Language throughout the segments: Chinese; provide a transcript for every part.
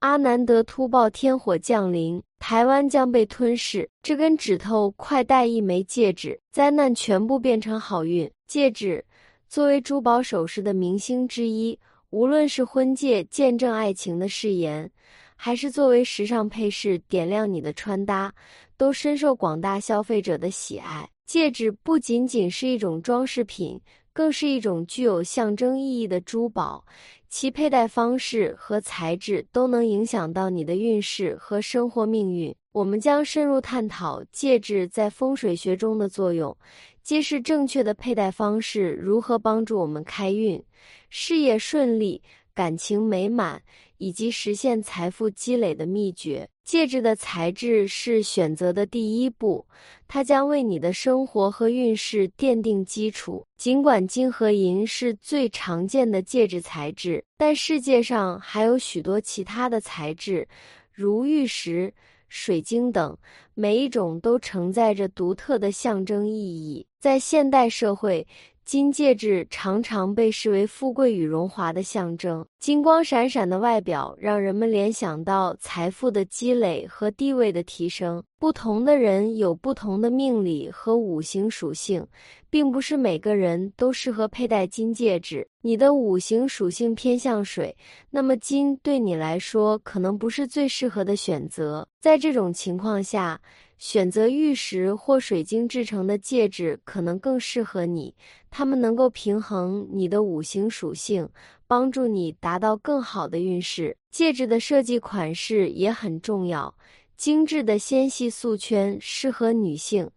阿南德突爆天火降临，台湾将被吞噬。这根指头快戴一枚戒指，灾难全部变成好运。戒指作为珠宝首饰的明星之一，无论是婚戒见证爱情的誓言，还是作为时尚配饰点亮你的穿搭，都深受广大消费者的喜爱。戒指不仅仅是一种装饰品。更是一种具有象征意义的珠宝，其佩戴方式和材质都能影响到你的运势和生活命运。我们将深入探讨戒指在风水学中的作用，揭示正确的佩戴方式如何帮助我们开运、事业顺利、感情美满。以及实现财富积累的秘诀。戒指的材质是选择的第一步，它将为你的生活和运势奠定基础。尽管金和银是最常见的戒指材质，但世界上还有许多其他的材质，如玉石、水晶等，每一种都承载着独特的象征意义。在现代社会，金戒指常常被视为富贵与荣华的象征，金光闪闪的外表让人们联想到财富的积累和地位的提升。不同的人有不同的命理和五行属性，并不是每个人都适合佩戴金戒指。你的五行属性偏向水，那么金对你来说可能不是最适合的选择。在这种情况下，选择玉石或水晶制成的戒指可能更适合你，它们能够平衡你的五行属性，帮助你达到更好的运势。戒指的设计款式也很重要。精致的纤细素圈适合女性，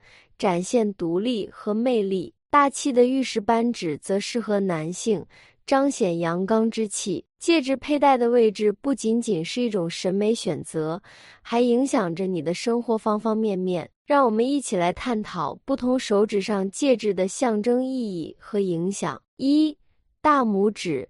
展现独立和魅力；大气的玉石扳指则适合男性，彰显阳刚之气。戒指佩戴的位置不仅仅是一种审美选择，还影响着你的生活方方面面。让我们一起来探讨不同手指上戒指的象征意义和影响。一、大拇指。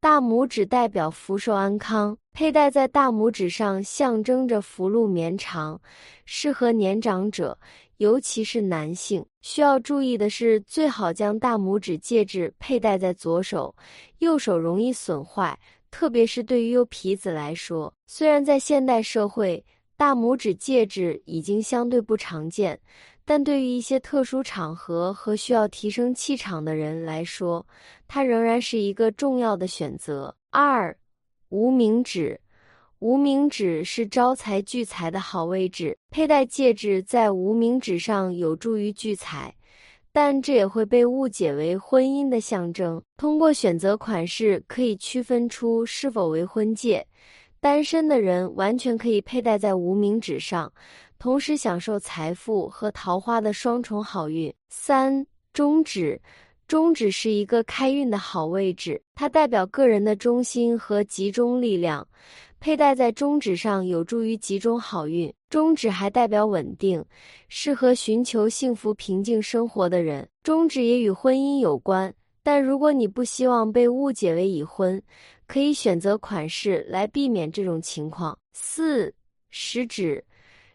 大拇指代表福寿安康，佩戴在大拇指上象征着福禄绵长，适合年长者，尤其是男性。需要注意的是，最好将大拇指戒指佩戴在左手，右手容易损坏，特别是对于右皮子来说。虽然在现代社会，大拇指戒指已经相对不常见。但对于一些特殊场合和需要提升气场的人来说，它仍然是一个重要的选择。二，无名指，无名指是招财聚财的好位置，佩戴戒指在无名指上有助于聚财，但这也会被误解为婚姻的象征。通过选择款式可以区分出是否为婚戒，单身的人完全可以佩戴在无名指上。同时享受财富和桃花的双重好运。三中指，中指是一个开运的好位置，它代表个人的中心和集中力量，佩戴在中指上有助于集中好运。中指还代表稳定，适合寻求幸福平静生活的人。中指也与婚姻有关，但如果你不希望被误解为已婚，可以选择款式来避免这种情况。四食指。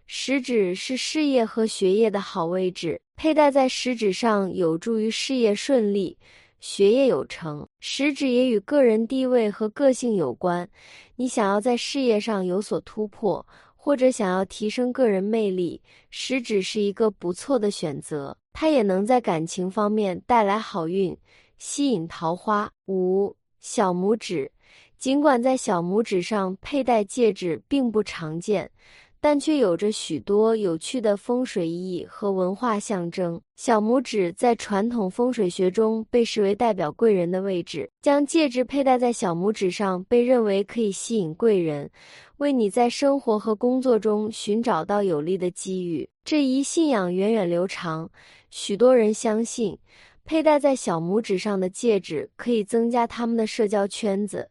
食指是事业和学业的好位置，佩戴在食指上有助于事业顺利、学业有成。食指也与个人地位和个性有关，你想要在事业上有所突破，或者想要提升个人魅力，食指是一个不错的选择。它也能在感情方面带来好运，吸引桃花。五小拇指，尽管在小拇指上佩戴戒指并不常见。但却有着许多有趣的风水意义和文化象征。小拇指在传统风水学中被视为代表贵人的位置，将戒指佩戴在小拇指上，被认为可以吸引贵人，为你在生活和工作中寻找到有利的机遇。这一信仰源远流长，许多人相信，佩戴在小拇指上的戒指可以增加他们的社交圈子。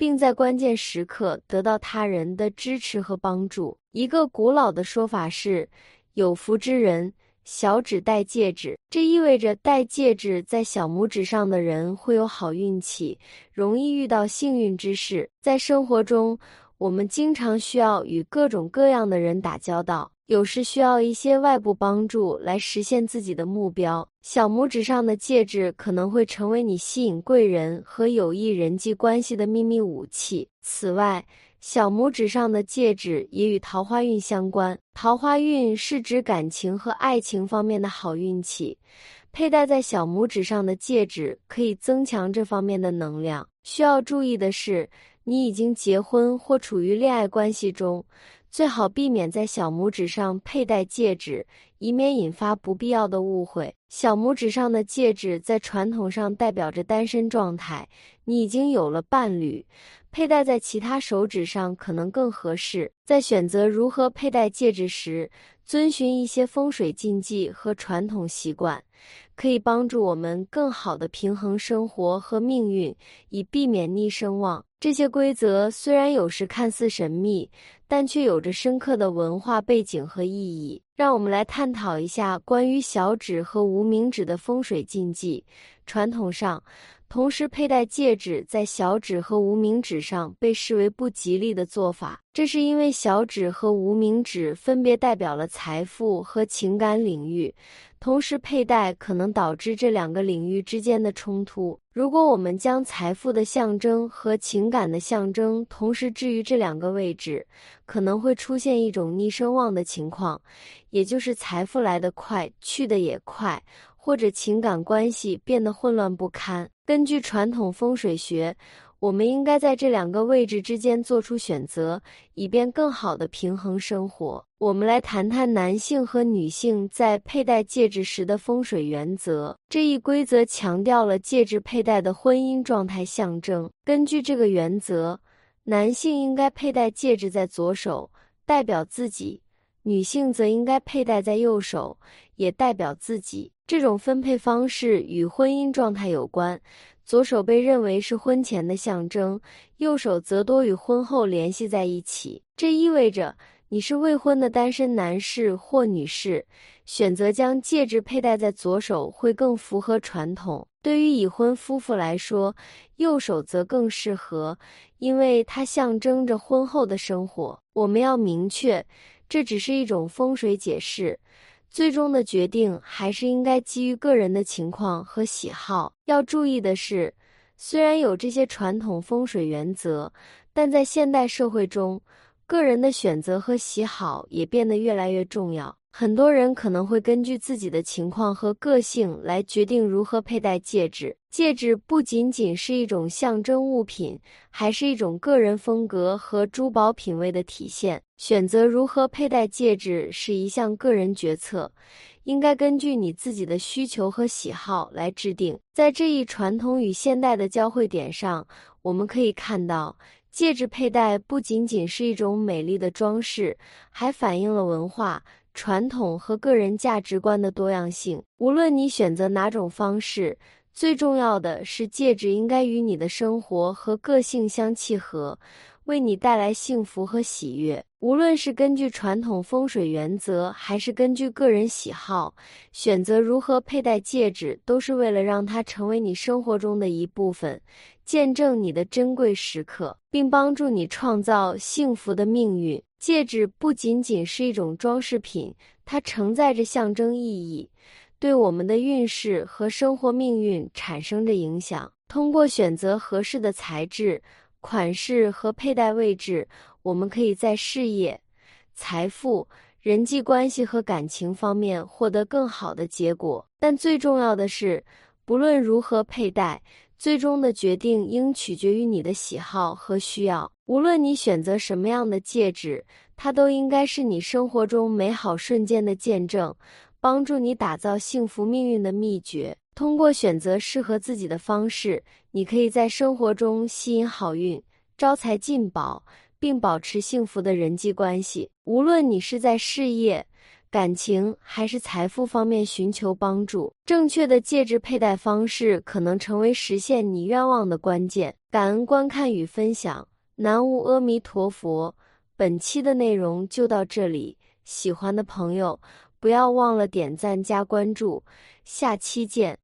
并在关键时刻得到他人的支持和帮助。一个古老的说法是：有福之人小指戴戒指，这意味着戴戒指在小拇指上的人会有好运气，容易遇到幸运之事。在生活中，我们经常需要与各种各样的人打交道。有时需要一些外部帮助来实现自己的目标。小拇指上的戒指可能会成为你吸引贵人和有益人际关系的秘密武器。此外，小拇指上的戒指也与桃花运相关。桃花运是指感情和爱情方面的好运气，佩戴在小拇指上的戒指可以增强这方面的能量。需要注意的是，你已经结婚或处于恋爱关系中，最好避免在小拇指上佩戴戒指，以免引发不必要的误会。小拇指上的戒指在传统上代表着单身状态，你已经有了伴侣。佩戴在其他手指上可能更合适。在选择如何佩戴戒指时，遵循一些风水禁忌和传统习惯，可以帮助我们更好的平衡生活和命运，以避免逆声望。这些规则虽然有时看似神秘，但却有着深刻的文化背景和意义。让我们来探讨一下关于小指和无名指的风水禁忌。传统上，同时佩戴戒指在小指和无名指上被视为不吉利的做法，这是因为小指和无名指分别代表了财富和情感领域，同时佩戴可能导致这两个领域之间的冲突。如果我们将财富的象征和情感的象征同时置于这两个位置，可能会出现一种逆声望的情况，也就是财富来得快，去得也快。或者情感关系变得混乱不堪。根据传统风水学，我们应该在这两个位置之间做出选择，以便更好的平衡生活。我们来谈谈男性和女性在佩戴戒指时的风水原则。这一规则强调了戒指佩戴的婚姻状态象征。根据这个原则，男性应该佩戴戒指在左手，代表自己；女性则应该佩戴在右手，也代表自己。这种分配方式与婚姻状态有关，左手被认为是婚前的象征，右手则多与婚后联系在一起。这意味着你是未婚的单身男士或女士，选择将戒指佩戴在左手会更符合传统。对于已婚夫妇来说，右手则更适合，因为它象征着婚后的生活。我们要明确，这只是一种风水解释。最终的决定还是应该基于个人的情况和喜好。要注意的是，虽然有这些传统风水原则，但在现代社会中，个人的选择和喜好也变得越来越重要。很多人可能会根据自己的情况和个性来决定如何佩戴戒指。戒指不仅仅是一种象征物品，还是一种个人风格和珠宝品味的体现。选择如何佩戴戒指是一项个人决策，应该根据你自己的需求和喜好来制定。在这一传统与现代的交汇点上，我们可以看到，戒指佩戴不仅仅是一种美丽的装饰，还反映了文化。传统和个人价值观的多样性。无论你选择哪种方式，最重要的是戒指应该与你的生活和个性相契合，为你带来幸福和喜悦。无论是根据传统风水原则，还是根据个人喜好，选择如何佩戴戒指，都是为了让它成为你生活中的一部分，见证你的珍贵时刻，并帮助你创造幸福的命运。戒指不仅仅是一种装饰品，它承载着象征意义，对我们的运势和生活命运产生着影响。通过选择合适的材质、款式和佩戴位置，我们可以在事业、财富、人际关系和感情方面获得更好的结果。但最重要的是，不论如何佩戴。最终的决定应取决于你的喜好和需要。无论你选择什么样的戒指，它都应该是你生活中美好瞬间的见证，帮助你打造幸福命运的秘诀。通过选择适合自己的方式，你可以在生活中吸引好运、招财进宝，并保持幸福的人际关系。无论你是在事业，感情还是财富方面寻求帮助，正确的戒指佩戴方式可能成为实现你愿望的关键。感恩观看与分享，南无阿弥陀佛。本期的内容就到这里，喜欢的朋友不要忘了点赞加关注，下期见。